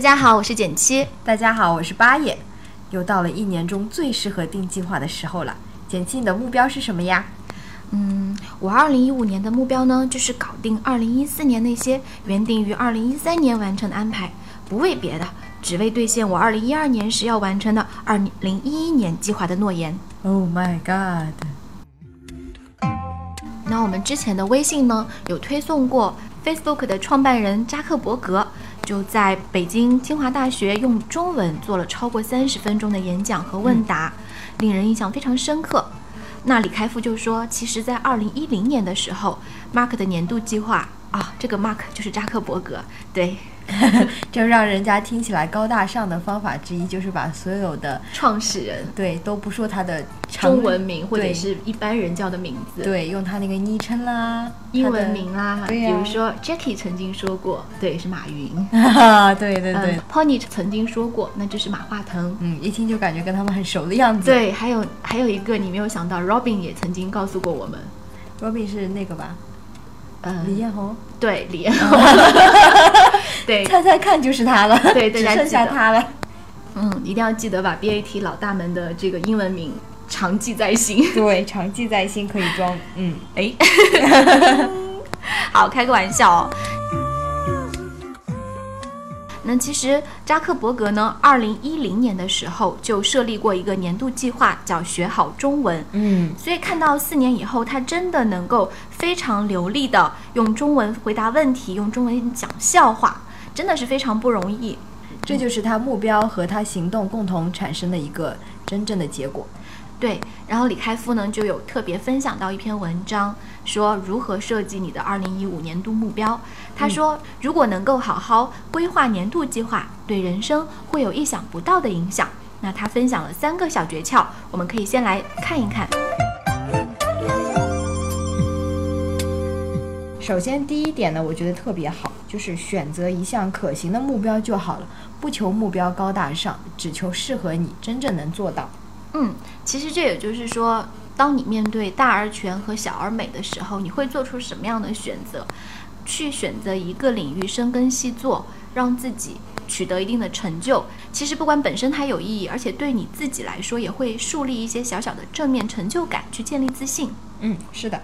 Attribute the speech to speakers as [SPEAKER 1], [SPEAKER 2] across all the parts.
[SPEAKER 1] 大家好，我是简七。
[SPEAKER 2] 大家好，我是八爷。又到了一年中最适合定计划的时候了。简七，你的目标是什么呀？
[SPEAKER 1] 嗯，我二零一五年的目标呢，就是搞定二零一四年那些原定于二零一三年完成的安排。不为别的，只为兑现我二零一二年时要完成的二零一一年计划的诺言。
[SPEAKER 2] Oh my god！
[SPEAKER 1] 那我们之前的微信呢，有推送过 Facebook 的创办人扎克伯格，就在北京清华大学用中文做了超过三十分钟的演讲和问答，令人印象非常深刻。那李开复就说，其实，在二零一零年的时候，Mark 的年度计划啊，这个 Mark 就是扎克伯格，对。
[SPEAKER 2] 这 让人家听起来高大上的方法之一，就是把所有的
[SPEAKER 1] 创始人。
[SPEAKER 2] 对都不说他的
[SPEAKER 1] 中文名或者是一般人叫的名字，
[SPEAKER 2] 对，用他那个昵称啦、
[SPEAKER 1] 英文名啦，比如说 Jackie 曾经说过，对，是马云，
[SPEAKER 2] 对对对
[SPEAKER 1] ，Pony 曾经说过，那就是马化腾，
[SPEAKER 2] 嗯，一听就感觉跟他们很熟的样子。
[SPEAKER 1] 对，还有还有一个你没有想到，Robin 也曾经告诉过我们
[SPEAKER 2] ，Robin 是那个吧？
[SPEAKER 1] 呃，
[SPEAKER 2] 李彦宏，
[SPEAKER 1] 对，李彦宏，对，
[SPEAKER 2] 猜猜看就是他了，
[SPEAKER 1] 对，
[SPEAKER 2] 只剩下他了。
[SPEAKER 1] 嗯，一定要记得把 BAT 老大们的这个英文名常记在心。
[SPEAKER 2] 对，常记在心可以装。嗯，
[SPEAKER 1] 哎，好，开个玩笑哦。那其实扎克伯格呢，二零一零年的时候就设立过一个年度计划，叫学好中文。
[SPEAKER 2] 嗯，
[SPEAKER 1] 所以看到四年以后，他真的能够非常流利的用中文回答问题，用中文讲笑话，真的是非常不容易。
[SPEAKER 2] 这就是他目标和他行动共同产生的一个真正的结果。
[SPEAKER 1] 对，然后李开复呢就有特别分享到一篇文章，说如何设计你的二零一五年度目标。他说，如果能够好好规划年度计划，对人生会有意想不到的影响。那他分享了三个小诀窍，我们可以先来看一看。
[SPEAKER 2] 首先，第一点呢，我觉得特别好，就是选择一项可行的目标就好了，不求目标高大上，只求适合你，真正能做到。
[SPEAKER 1] 嗯，其实这也就是说，当你面对大而全和小而美的时候，你会做出什么样的选择？去选择一个领域深耕细作，让自己取得一定的成就。其实不管本身它有意义，而且对你自己来说也会树立一些小小的正面成就感，去建立自信。
[SPEAKER 2] 嗯，是的。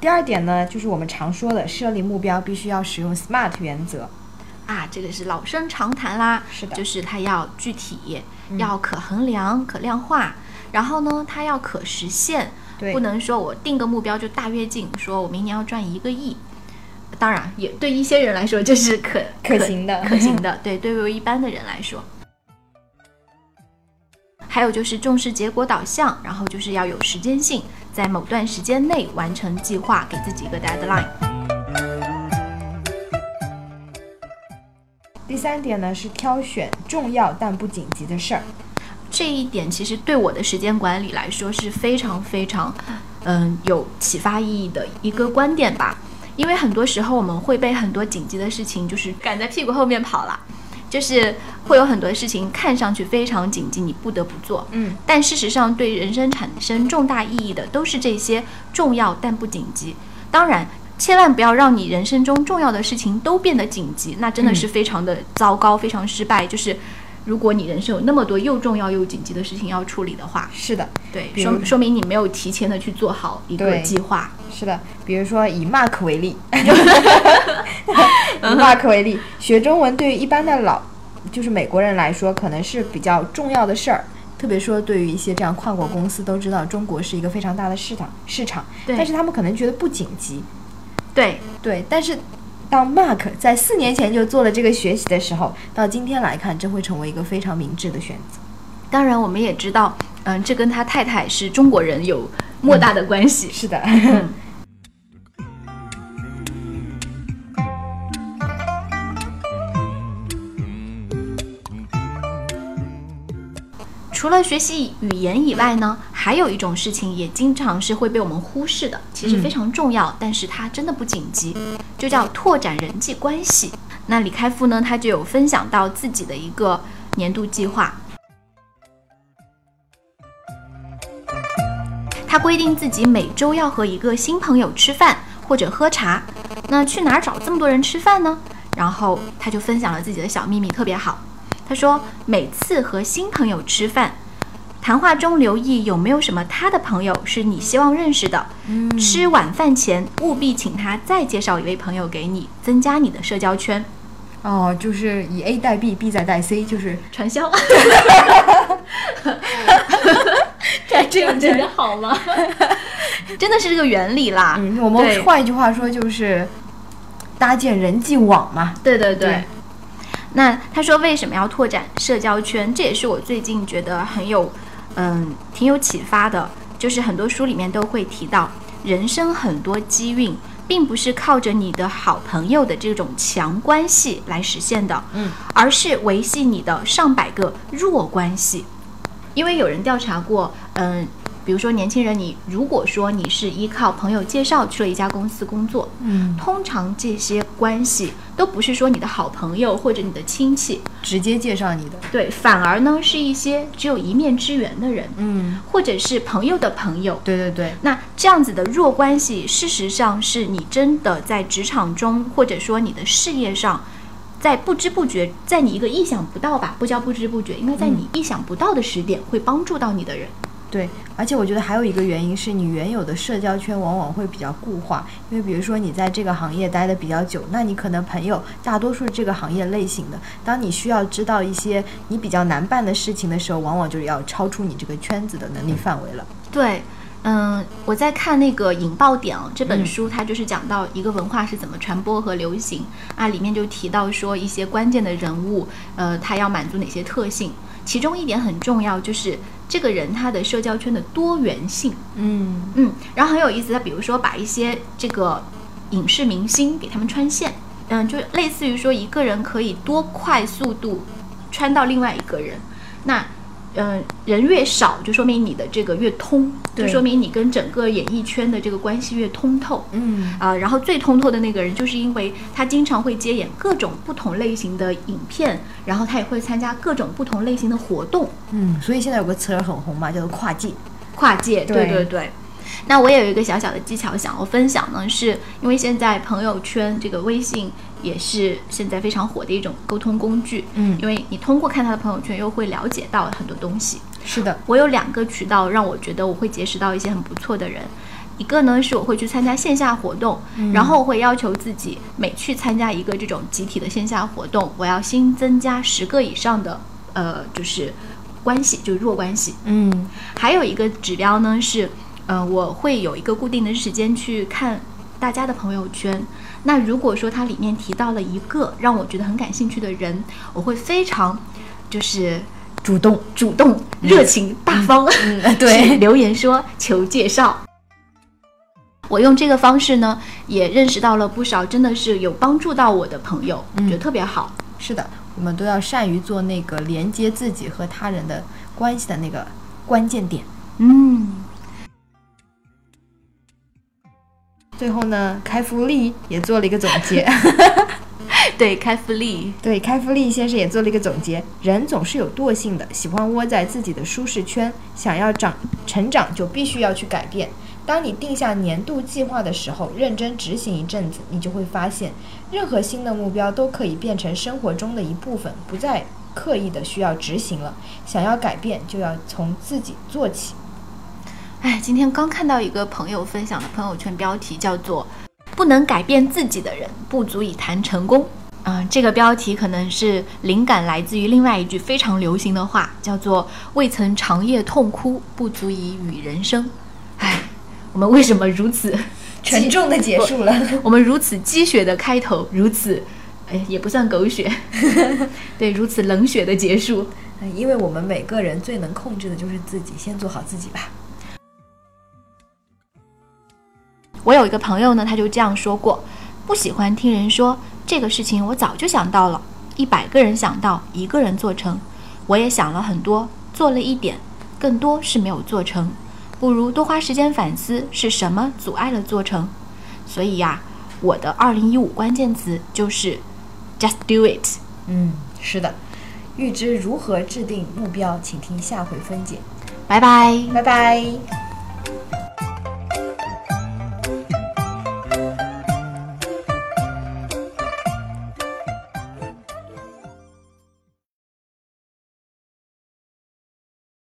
[SPEAKER 2] 第二点呢，就是我们常说的设立目标必须要使用 SMART 原则。
[SPEAKER 1] 啊，这个是老生常谈啦，
[SPEAKER 2] 是的，
[SPEAKER 1] 就是它要具体，要可衡量、可量化，然后呢，它要可实现，
[SPEAKER 2] 对，
[SPEAKER 1] 不能说我定个目标就大跃进，说我明年要赚一个亿，当然也对一些人来说这是可
[SPEAKER 2] 可行的，
[SPEAKER 1] 可行的，对，对于一般的人来说，还有就是重视结果导向，然后就是要有时间性，在某段时间内完成计划，给自己一个 deadline。
[SPEAKER 2] 第三点呢是挑选重要但不紧急的事儿，
[SPEAKER 1] 这一点其实对我的时间管理来说是非常非常，嗯，有启发意义的一个观点吧。因为很多时候我们会被很多紧急的事情就是赶在屁股后面跑了，就是会有很多事情看上去非常紧急，你不得不做。
[SPEAKER 2] 嗯，
[SPEAKER 1] 但事实上对人生产生重大意义的都是这些重要但不紧急。当然。千万不要让你人生中重要的事情都变得紧急，那真的是非常的糟糕，非常失败。就是如果你人生有那么多又重要又紧急的事情要处理的话，
[SPEAKER 2] 是的，
[SPEAKER 1] 对，说说明你没有提前的去做好一个计划。
[SPEAKER 2] 是的，比如说以 Mark 为例，以 Mark 为例，学中文对于一般的老就是美国人来说，可能是比较重要的事儿。特别说对于一些这样跨国公司，都知道中国是一个非常大的市场市场，但是他们可能觉得不紧急。
[SPEAKER 1] 对
[SPEAKER 2] 对，但是当 Mark 在四年前就做了这个学习的时候，到今天来看，这会成为一个非常明智的选择。
[SPEAKER 1] 当然，我们也知道，嗯，这跟他太太是中国人有莫大的关系。
[SPEAKER 2] 是的。
[SPEAKER 1] 除了学习语言以外呢，还有一种事情也经常是会被我们忽视的，其实非常重要，但是它真的不紧急，就叫拓展人际关系。那李开复呢，他就有分享到自己的一个年度计划，他规定自己每周要和一个新朋友吃饭或者喝茶。那去哪儿找这么多人吃饭呢？然后他就分享了自己的小秘密，特别好。他说，每次和新朋友吃饭，谈话中留意有没有什么他的朋友是你希望认识的。
[SPEAKER 2] 嗯
[SPEAKER 1] 吃晚饭前务必请他再介绍一位朋友给你，增加你的社交圈。
[SPEAKER 2] 哦，就是以 A 代 B，B 再代 C，就是
[SPEAKER 1] 传销，
[SPEAKER 2] 这
[SPEAKER 1] 这样真的好吗？真的是这个原理啦。
[SPEAKER 2] 嗯，我们换一句话说就是搭建人际网嘛。
[SPEAKER 1] 对对对。
[SPEAKER 2] 对
[SPEAKER 1] 那他说为什么要拓展社交圈？这也是我最近觉得很有，嗯，挺有启发的。就是很多书里面都会提到，人生很多机运，并不是靠着你的好朋友的这种强关系来实现的，
[SPEAKER 2] 嗯，
[SPEAKER 1] 而是维系你的上百个弱关系。因为有人调查过，嗯，比如说年轻人，你如果说你是依靠朋友介绍去了一家公司工作，
[SPEAKER 2] 嗯，
[SPEAKER 1] 通常这些关系都不是说你的好朋友或者你的亲戚，
[SPEAKER 2] 直接介绍你的。
[SPEAKER 1] 对，反而呢是一些只有一面之缘的人，
[SPEAKER 2] 嗯，
[SPEAKER 1] 或者是朋友的朋友。
[SPEAKER 2] 对对对，
[SPEAKER 1] 那这样子的弱关系，事实上是你真的在职场中，或者说你的事业上，在不知不觉，在你一个意想不到吧，不叫不知不觉，应该在你意想不到的时点，会帮助到你的人。
[SPEAKER 2] 对，而且我觉得还有一个原因是你原有的社交圈往往会比较固化，因为比如说你在这个行业待的比较久，那你可能朋友大多数是这个行业类型的。当你需要知道一些你比较难办的事情的时候，往往就是要超出你这个圈子的能力范围了。
[SPEAKER 1] 对，嗯，我在看那个《引爆点》啊这本书，它就是讲到一个文化是怎么传播和流行啊，里面就提到说一些关键的人物，呃，他要满足哪些特性，其中一点很重要，就是这个人他的社交圈的多元性。
[SPEAKER 2] 嗯
[SPEAKER 1] 嗯，然后很有意思，他比如说把一些这个影视明星给他们穿线，嗯，就类似于说一个人可以多快速度穿到另外一个人，那。嗯，人越少，就说明你的这个越通，就说明你跟整个演艺圈的这个关系越通透。
[SPEAKER 2] 嗯
[SPEAKER 1] 啊、然后最通透的那个人，就是因为他经常会接演各种不同类型的影片，然后他也会参加各种不同类型的活动，
[SPEAKER 2] 嗯，所以现在有个词儿很红嘛，叫做跨界。
[SPEAKER 1] 跨界，对
[SPEAKER 2] 对
[SPEAKER 1] 对对。那我也有一个小小的技巧想要分享呢，是因为现在朋友圈这个微信也是现在非常火的一种沟通工具，
[SPEAKER 2] 嗯
[SPEAKER 1] 因为你通过看他的朋友圈，又会了解到很多东西。
[SPEAKER 2] 是的，
[SPEAKER 1] 我有两个渠道让我觉得我会结识到一些很不错的人。一个呢是我会去参加线下活动，然后我会要求自己每去参加一个这种集体的线下活动，我要新增加十个以上的呃就是关系，就是弱关系。
[SPEAKER 2] 嗯
[SPEAKER 1] 还有一个指标呢是，呃，我会有一个固定的时间去看大家的朋友圈。那如果说它里面提到了一个让我觉得很感兴趣的人，我会非常就是
[SPEAKER 2] 主动。
[SPEAKER 1] 主动、热情、大方，
[SPEAKER 2] 嗯，对，
[SPEAKER 1] 留言说求介绍。我用这个方式呢，也认识到了不少真的是有帮助到我的朋友，觉得特别好。
[SPEAKER 2] 是的，我们都要善于做那个连接自己和他人的关系的那个关键点。
[SPEAKER 1] 嗯，
[SPEAKER 2] 最后呢，开福利也做了一个总结。
[SPEAKER 1] 对，开福利，
[SPEAKER 2] 对，开福利先生也做了一个总结：人总是有惰性的，喜欢窝在自己的舒适圈，想要长成长就必须要去改变。当你定下年度计划的时候，认真执行一阵子，你就会发现，任何新的目标都可以变成生活中的一部分，不再刻意的需要执行了。想要改变，就要从自己做起。
[SPEAKER 1] 哎，今天刚看到一个朋友分享的朋友圈标题，叫做“不能改变自己的人，不足以谈成功”。啊、这个标题可能是灵感来自于另外一句非常流行的话，叫做“未曾长夜痛哭，不足以与人生”。哎，我们为什么如此
[SPEAKER 2] 沉重的结束了。
[SPEAKER 1] 我们如此鸡血的开头，如此，哎，也不算狗血，对，如此冷血的结束。
[SPEAKER 2] 嗯因为我们每个人最能控制的就是自己，先做好自己吧。
[SPEAKER 1] 我有一个朋友呢，他就这样说过：不喜欢听人说这个事情我早就想到了，一百个人想到，一个人做成。我也想了很多，做了一点，更多是没有做成，不如多花时间反思是什么阻碍了做成。所以呀，我的二零一五关键词就是 just do it。
[SPEAKER 2] 嗯，是的。预知如何制定目标，请听下回分解。
[SPEAKER 1] 拜拜，
[SPEAKER 2] 拜拜。